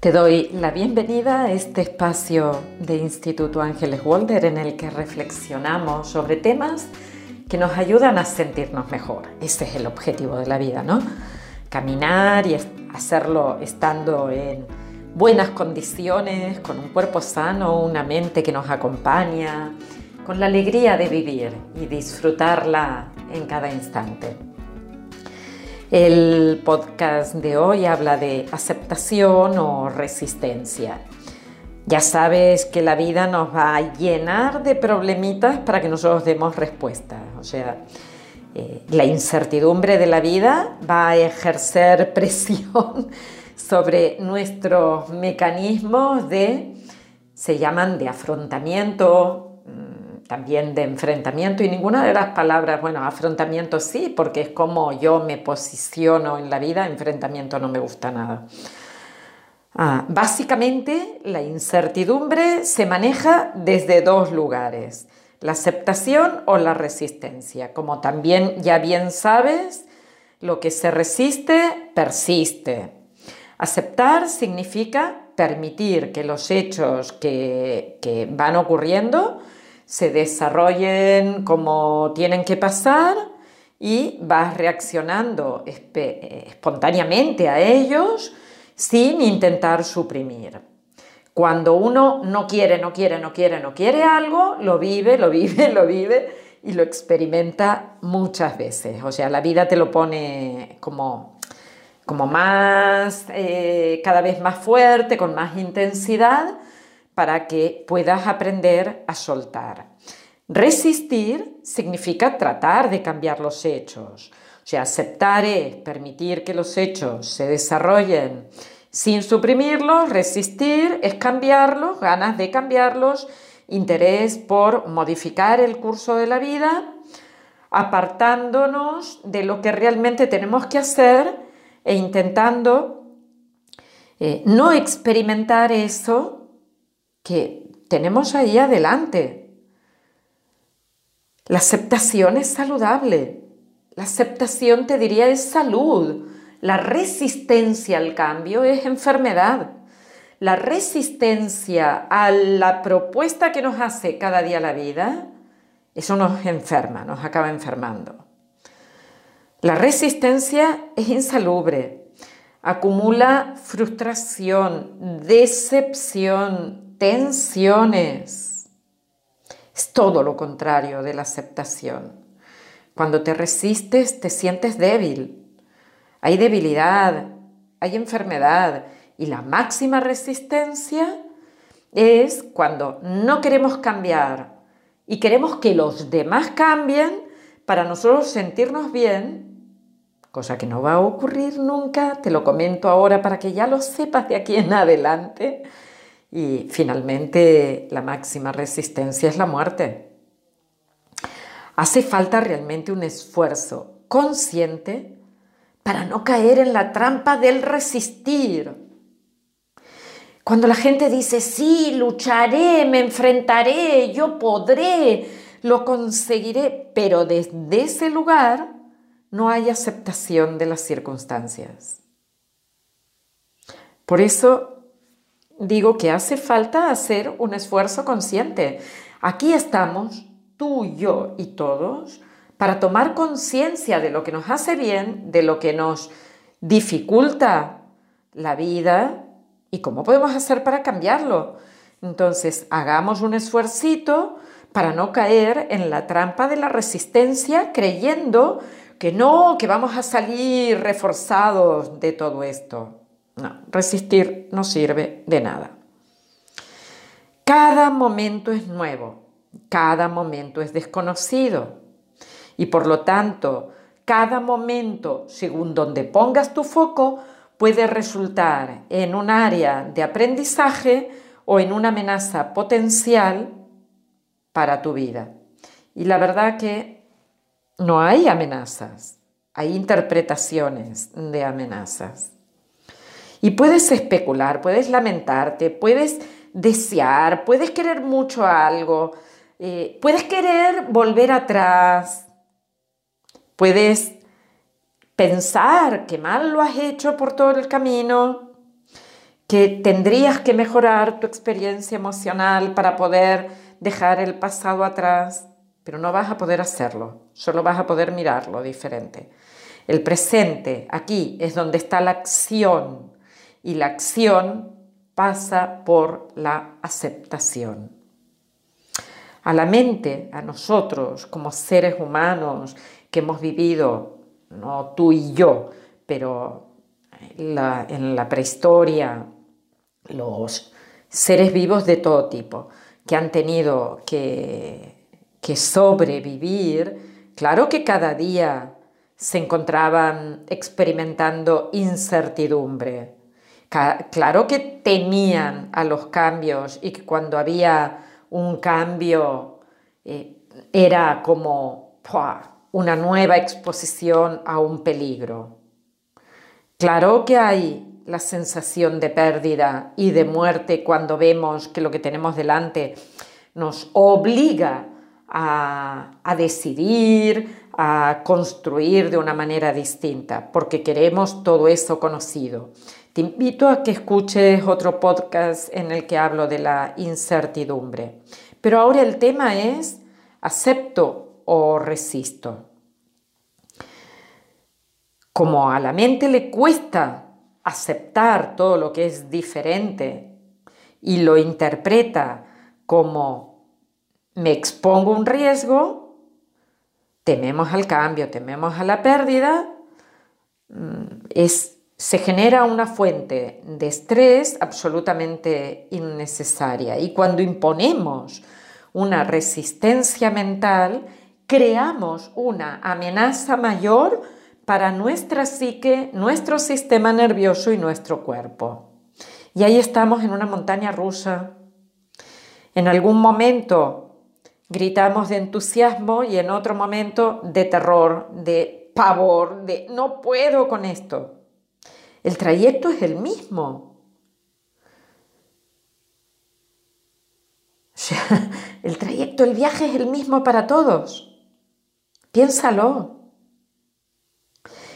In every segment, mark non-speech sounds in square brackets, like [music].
Te doy la bienvenida a este espacio de Instituto Ángeles Walder en el que reflexionamos sobre temas que nos ayudan a sentirnos mejor. Ese es el objetivo de la vida, ¿no? Caminar y hacerlo estando en buenas condiciones, con un cuerpo sano, una mente que nos acompaña, con la alegría de vivir y disfrutarla en cada instante. El podcast de hoy habla de aceptación o resistencia. Ya sabes que la vida nos va a llenar de problemitas para que nosotros demos respuestas. O sea, eh, la incertidumbre de la vida va a ejercer [laughs] presión sobre nuestros mecanismos de, se llaman de afrontamiento, también de enfrentamiento y ninguna de las palabras, bueno, afrontamiento sí, porque es como yo me posiciono en la vida, enfrentamiento no me gusta nada. Ah, básicamente, la incertidumbre se maneja desde dos lugares, la aceptación o la resistencia. Como también ya bien sabes, lo que se resiste, persiste. Aceptar significa permitir que los hechos que, que van ocurriendo se desarrollen como tienen que pasar y vas reaccionando espontáneamente a ellos sin intentar suprimir. Cuando uno no quiere, no quiere, no quiere, no quiere algo, lo vive, lo vive, [laughs] lo vive y lo experimenta muchas veces. O sea, la vida te lo pone como, como más, eh, cada vez más fuerte, con más intensidad para que puedas aprender a soltar. Resistir significa tratar de cambiar los hechos. O sea, aceptar es permitir que los hechos se desarrollen sin suprimirlos, resistir es cambiarlos, ganas de cambiarlos, interés por modificar el curso de la vida, apartándonos de lo que realmente tenemos que hacer e intentando eh, no experimentar eso que tenemos ahí adelante. La aceptación es saludable. La aceptación, te diría, es salud. La resistencia al cambio es enfermedad. La resistencia a la propuesta que nos hace cada día la vida, eso nos enferma, nos acaba enfermando. La resistencia es insalubre, acumula frustración, decepción, tensiones. Es todo lo contrario de la aceptación. Cuando te resistes te sientes débil. Hay debilidad, hay enfermedad y la máxima resistencia es cuando no queremos cambiar y queremos que los demás cambien para nosotros sentirnos bien, cosa que no va a ocurrir nunca, te lo comento ahora para que ya lo sepas de aquí en adelante, y finalmente la máxima resistencia es la muerte. Hace falta realmente un esfuerzo consciente para no caer en la trampa del resistir. Cuando la gente dice, sí, lucharé, me enfrentaré, yo podré, lo conseguiré, pero desde ese lugar no hay aceptación de las circunstancias. Por eso digo que hace falta hacer un esfuerzo consciente. Aquí estamos, tú, yo y todos, para tomar conciencia de lo que nos hace bien, de lo que nos dificulta la vida y cómo podemos hacer para cambiarlo. Entonces, hagamos un esfuercito para no caer en la trampa de la resistencia creyendo que no, que vamos a salir reforzados de todo esto. No, resistir no sirve de nada. Cada momento es nuevo, cada momento es desconocido y por lo tanto, cada momento, según donde pongas tu foco, puede resultar en un área de aprendizaje o en una amenaza potencial para tu vida. Y la verdad que no hay amenazas, hay interpretaciones de amenazas. Y puedes especular, puedes lamentarte, puedes desear, puedes querer mucho algo, eh, puedes querer volver atrás, puedes pensar que mal lo has hecho por todo el camino, que tendrías que mejorar tu experiencia emocional para poder dejar el pasado atrás, pero no vas a poder hacerlo, solo vas a poder mirarlo diferente. El presente, aquí, es donde está la acción y la acción pasa por la aceptación. A la mente, a nosotros como seres humanos que hemos vivido, no tú y yo, pero en la prehistoria, los seres vivos de todo tipo que han tenido que, sobrevivir, claro que cada día se encontraban experimentando incertidumbre. Claro que temían a los cambios y que cuando había un cambio eh, era como una nueva exposición a un peligro. Claro que hay la sensación de pérdida y de muerte cuando vemos que lo que tenemos delante nos obliga a, a decidir, a construir de una manera distinta, porque queremos todo eso conocido. Te invito a que escuches otro podcast en el que hablo de la incertidumbre. Pero ahora el tema es acepto o resisto. Como a la mente le cuesta aceptar todo lo que es diferente y lo interpreta como me expongo un riesgo, tememos al cambio, tememos a la pérdida, mm, es, se genera una fuente de estrés absolutamente innecesaria. Y cuando imponemos una resistencia mental, creamos una amenaza mayor para nuestra psique, nuestro sistema nervioso y nuestro cuerpo. Y ahí estamos en una montaña rusa. En algún momento Gritamos de entusiasmo y en otro momento de terror, de pavor, de no puedo con esto. El trayecto es el mismo. [laughs] el trayecto, el viaje es el mismo para todos. Piénsalo.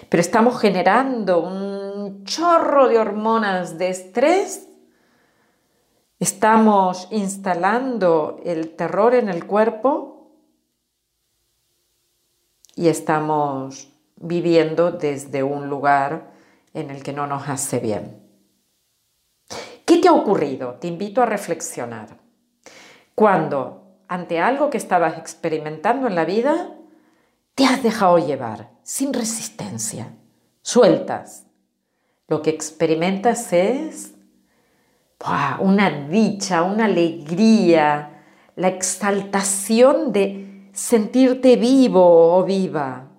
Pero estamos generando un chorro de hormonas de estrés Estamos instalando el terror en el cuerpo y estamos viviendo desde un lugar en el que no nos hace bien. ¿Qué te ha ocurrido? Te invito a reflexionar. Cuando ante algo que estabas experimentando en la vida, te has dejado llevar sin resistencia, sueltas. Lo que experimentas es una dicha, una alegría, la exaltación de sentirte vivo o viva.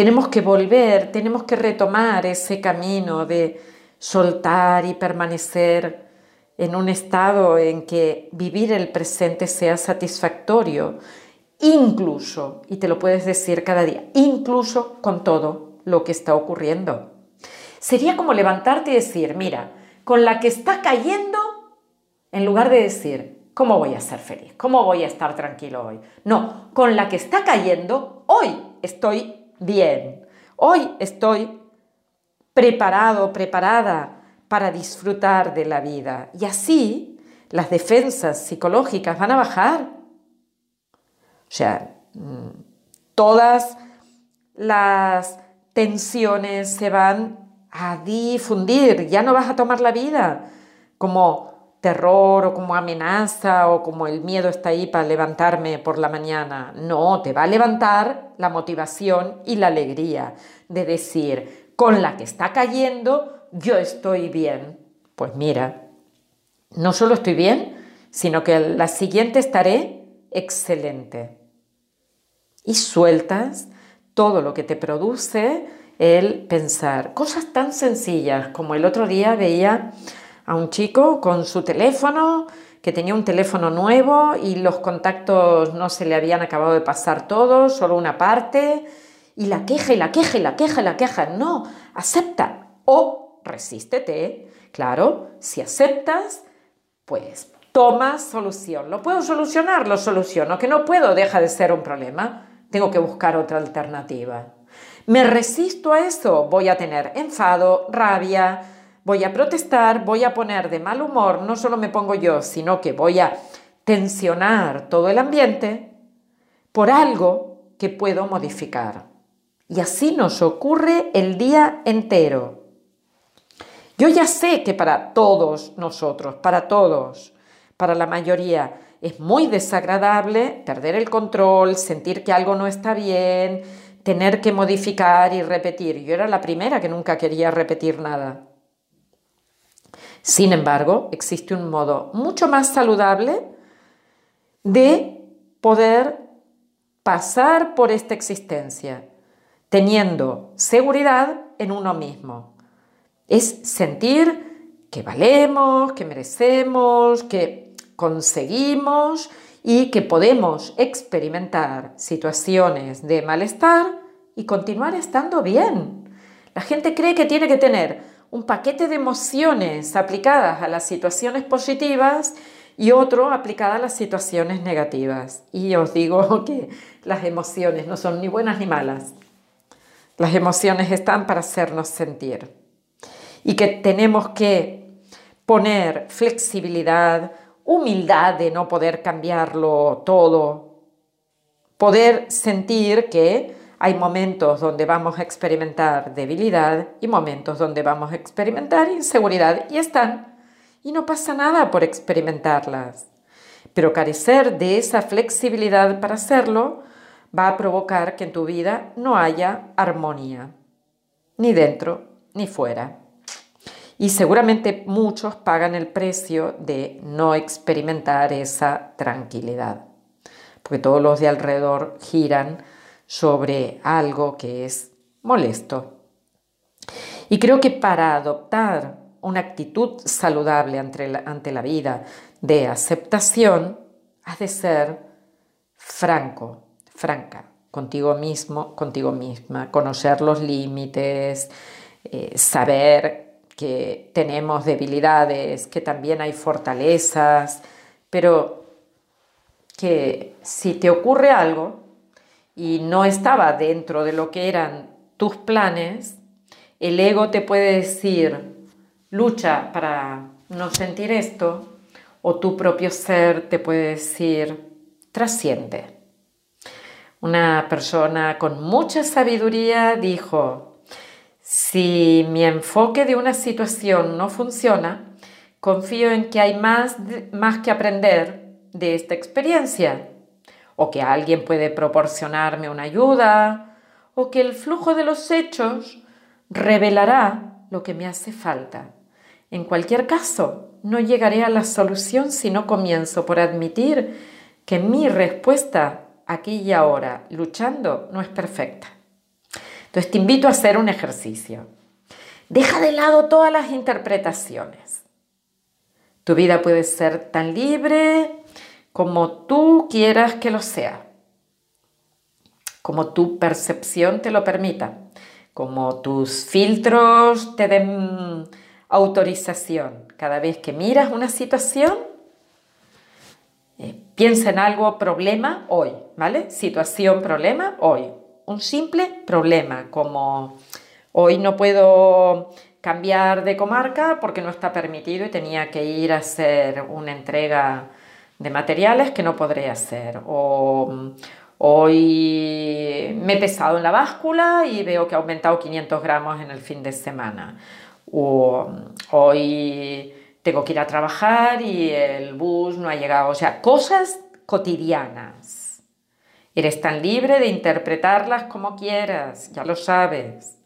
Tenemos que volver, tenemos que retomar ese camino de soltar y permanecer en un estado en que vivir el presente sea satisfactorio, incluso, y te lo puedes decir cada día, incluso con todo lo que está ocurriendo. Sería como levantarte y decir, mira, con la que está cayendo, en lugar de decir, ¿cómo voy a ser feliz? ¿Cómo voy a estar tranquilo hoy? No, con la que está cayendo, hoy estoy bien. Hoy estoy preparado, preparada para disfrutar de la vida. Y así las defensas psicológicas van a bajar. O sea, mm, todas las tensiones se van a difundir, ya no vas a tomar la vida como terror o como amenaza o como el miedo está ahí para levantarme por la mañana. No, te va a levantar la motivación y la alegría de decir, con la que está cayendo, yo estoy bien. Pues mira, no solo estoy bien, sino que la siguiente estaré excelente. Y sueltas todo lo que te produce el pensar cosas tan sencillas como el otro día veía a un chico con su teléfono, que tenía un teléfono nuevo y los contactos no se le habían acabado de pasar todos, solo una parte, y la queja y la queja y la queja y la queja. No, acepta o resístete. Claro, si aceptas, pues tomas solución. ¿Lo puedo solucionar? Lo soluciono. Que no puedo, deja de ser un problema. Tengo que buscar otra alternativa. Me resisto a eso, voy a tener enfado, rabia, voy a protestar, voy a poner de mal humor, no solo me pongo yo, sino que voy a tensionar todo el ambiente por algo que puedo modificar. Y así nos ocurre el día entero. Yo ya sé que para todos nosotros, para todos, para la mayoría, es muy desagradable perder el control, sentir que algo no está bien, tener que modificar y repetir. Yo era la primera que nunca quería repetir nada. Sin embargo, existe un modo mucho más saludable de poder pasar por esta existencia, teniendo seguridad en uno mismo. Es sentir que valemos, que merecemos, que conseguimos y que podemos experimentar situaciones de malestar y continuar estando bien. La gente cree que tiene que tener un paquete de emociones aplicadas a las situaciones positivas y otro aplicada a las situaciones negativas. Y os digo [laughs] que las emociones no son ni buenas ni malas. Las emociones están para hacernos sentir. Y que tenemos que poner flexibilidad, humildad de no poder cambiarlo todo, poder sentir que hay momentos donde vamos a experimentar debilidad y momentos donde vamos a experimentar inseguridad y están y no pasa nada por experimentarlas. Pero carecer de esa flexibilidad para hacerlo va a provocar que en tu vida no haya armonía, ni dentro ni fuera. Y seguramente muchos pagan el precio de no experimentar esa tranquilidad, porque todos los de alrededor giran sobre algo que es molesto. Y creo que para adoptar una actitud saludable ante la, ante la vida de aceptación, has de ser franco, franca, contigo mismo, contigo misma, conocer los límites, eh, saber que tenemos debilidades, que también hay fortalezas, pero que si te ocurre algo y no estaba dentro de lo que eran tus planes, el ego te puede decir, lucha para no sentir esto, o tu propio ser te puede decir, trasciende. Una persona con mucha sabiduría dijo, si mi enfoque de una situación no funciona, confío en que hay más, más que aprender de esta experiencia, o que alguien puede proporcionarme una ayuda, o que el flujo de los hechos revelará lo que me hace falta. En cualquier caso, no llegaré a la solución si no comienzo por admitir que mi respuesta aquí y ahora, luchando, no es perfecta. Entonces te invito a hacer un ejercicio. Deja de lado todas las interpretaciones. Tu vida puede ser tan libre como tú quieras que lo sea, como tu percepción te lo permita, como tus filtros te den autorización. Cada vez que miras una situación, eh, piensa en algo problema hoy, ¿vale? Situación problema hoy. Un simple problema como hoy no puedo cambiar de comarca porque no está permitido y tenía que ir a hacer una entrega de materiales que no podré hacer. O hoy me he pesado en la báscula y veo que ha aumentado 500 gramos en el fin de semana o hoy tengo que ir a trabajar y el bus no ha llegado. O sea, cosas cotidianas. Eres tan libre de interpretarlas como quieras, ya lo sabes.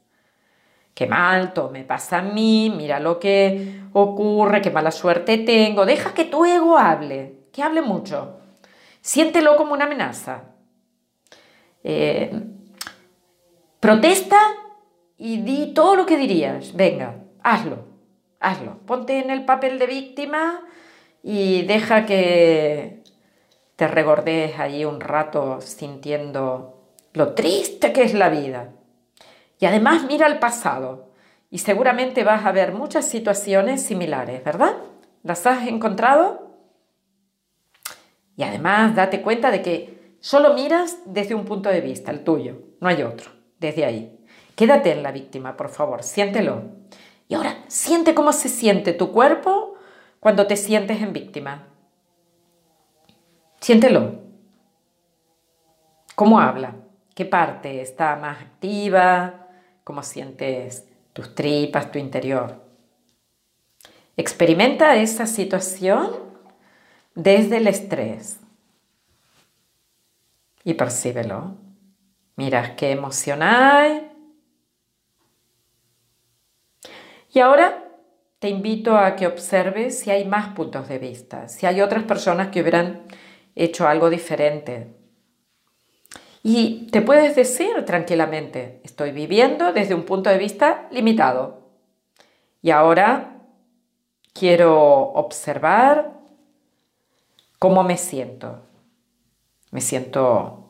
Qué mal, me pasa a mí, mira lo que ocurre, qué mala suerte tengo. Deja que tu ego hable, que hable mucho. Siéntelo como una amenaza. Eh, protesta y di todo lo que dirías. Venga, hazlo, hazlo. Ponte en el papel de víctima y deja que te regordees allí un rato sintiendo lo triste que es la vida. Y además mira al pasado y seguramente vas a ver muchas situaciones similares, ¿verdad? ¿Las has encontrado? Y además date cuenta de que solo miras desde un punto de vista, el tuyo, no hay otro, desde ahí. Quédate en la víctima, por favor, siéntelo. Y ahora, siente cómo se siente tu cuerpo cuando te sientes en víctima. Siéntelo. ¿Cómo habla? ¿Qué parte está más activa? ¿Cómo sientes tus tripas, tu interior? Experimenta esa situación desde el estrés y percíbelo. Mira qué emoción hay. Y ahora te invito a que observes si hay más puntos de vista, si hay otras personas que hubieran hecho algo diferente. Y te puedes decir tranquilamente, estoy viviendo desde un punto de vista limitado. Y ahora quiero observar cómo me siento. Me siento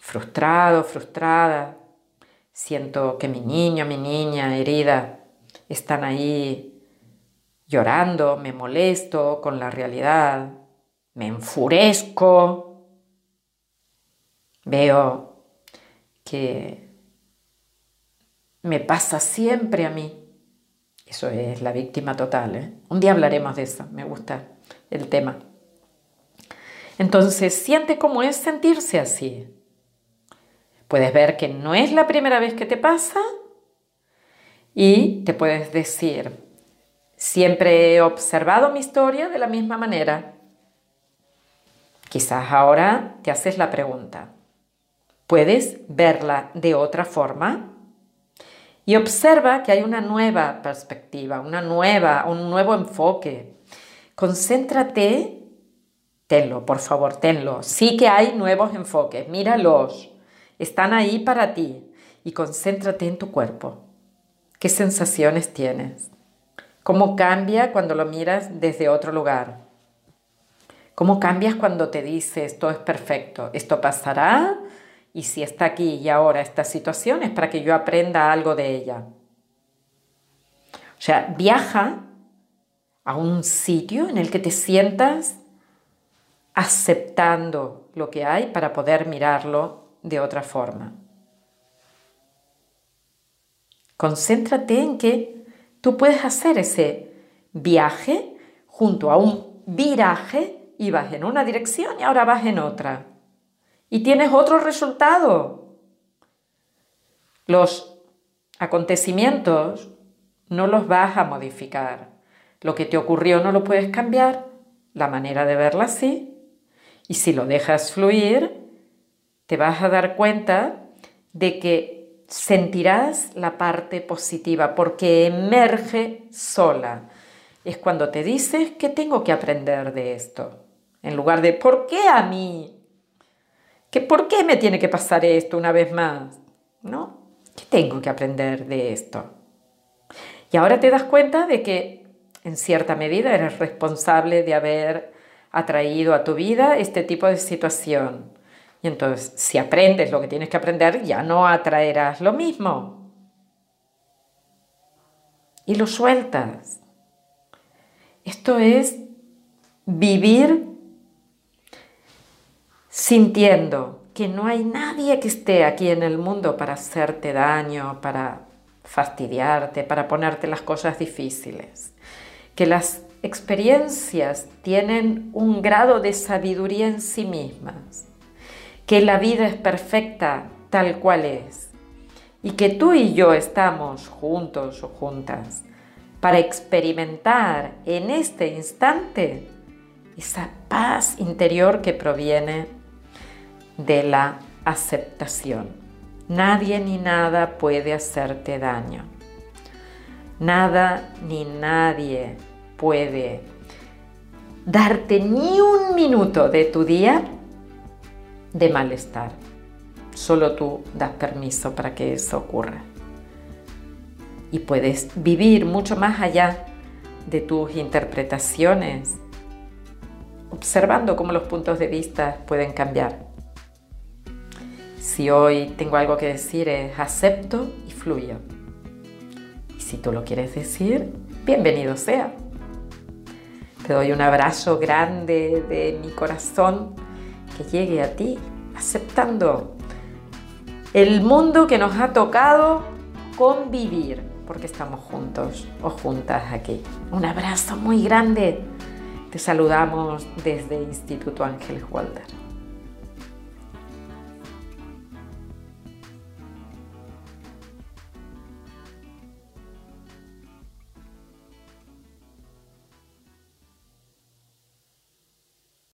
frustrado, frustrada. Siento que mi niño, mi niña herida están ahí llorando, me molesto con la realidad, me enfurezco, veo que me pasa siempre a mí. Eso es la víctima total. ¿eh? Un día hablaremos de eso, me gusta el tema. Entonces, siente cómo es sentirse así. Puedes ver que no es la primera vez que te pasa y te puedes decir, siempre he observado mi historia de la misma manera. Quizás ahora te haces la pregunta, ¿puedes verla de otra forma? Y observa que hay una nueva perspectiva, una nueva, un nuevo enfoque. Concéntrate, tenlo, por favor, tenlo. Sí que hay nuevos enfoques, míralos. Están ahí para ti. Y concéntrate en tu cuerpo. ¿Qué sensaciones tienes? ¿Cómo cambia cuando lo miras desde otro lugar? ¿Cómo cambias cuando te dices esto es perfecto? Esto pasará y si está aquí y ahora esta situación es para que yo aprenda algo de ella. O sea, viaja a un sitio en el que te sientas aceptando lo que hay para poder mirarlo de otra forma. Concéntrate en que tú puedes hacer ese viaje junto a un viraje y vas en una dirección y ahora vas en otra y tienes otro resultado. Los acontecimientos no los vas a modificar. Lo que te ocurrió no lo puedes cambiar, la manera de verla sí. Y si lo dejas fluir, te vas a dar cuenta de que sentirás la parte positiva porque emerge sola. Es cuando te dices que tengo que aprender de esto. En lugar de ¿por qué a mí? ¿Que ¿Por qué me tiene que pasar esto una vez más? ¿No? ¿Qué tengo que aprender de esto? Y ahora te das cuenta de que en cierta medida eres responsable de haber atraído a tu vida este tipo de situación. Y entonces, si aprendes lo que tienes que aprender, ya no atraerás lo mismo. Y lo sueltas. Esto es vivir sintiendo que no hay nadie que esté aquí en el mundo para hacerte daño, para fastidiarte, para ponerte las cosas difíciles. Que las experiencias tienen un grado de sabiduría en sí mismas. Que la vida es perfecta tal cual es. Y que tú y yo estamos juntos o juntas para experimentar en este instante esa paz interior que proviene de la aceptación. Nadie ni nada puede hacerte daño. Nada ni nadie puede darte ni un minuto de tu día de malestar. Solo tú das permiso para que eso ocurra. Y puedes vivir mucho más allá de tus interpretaciones, observando cómo los puntos de vista pueden cambiar. Si hoy tengo algo que decir es acepto y fluyo. Y si tú lo quieres decir, bienvenido sea. Te doy un abrazo grande de mi corazón que llegue a ti aceptando el mundo que nos ha tocado convivir, porque estamos juntos o juntas aquí. Un abrazo muy grande. Te saludamos desde Instituto Ángeles Walter.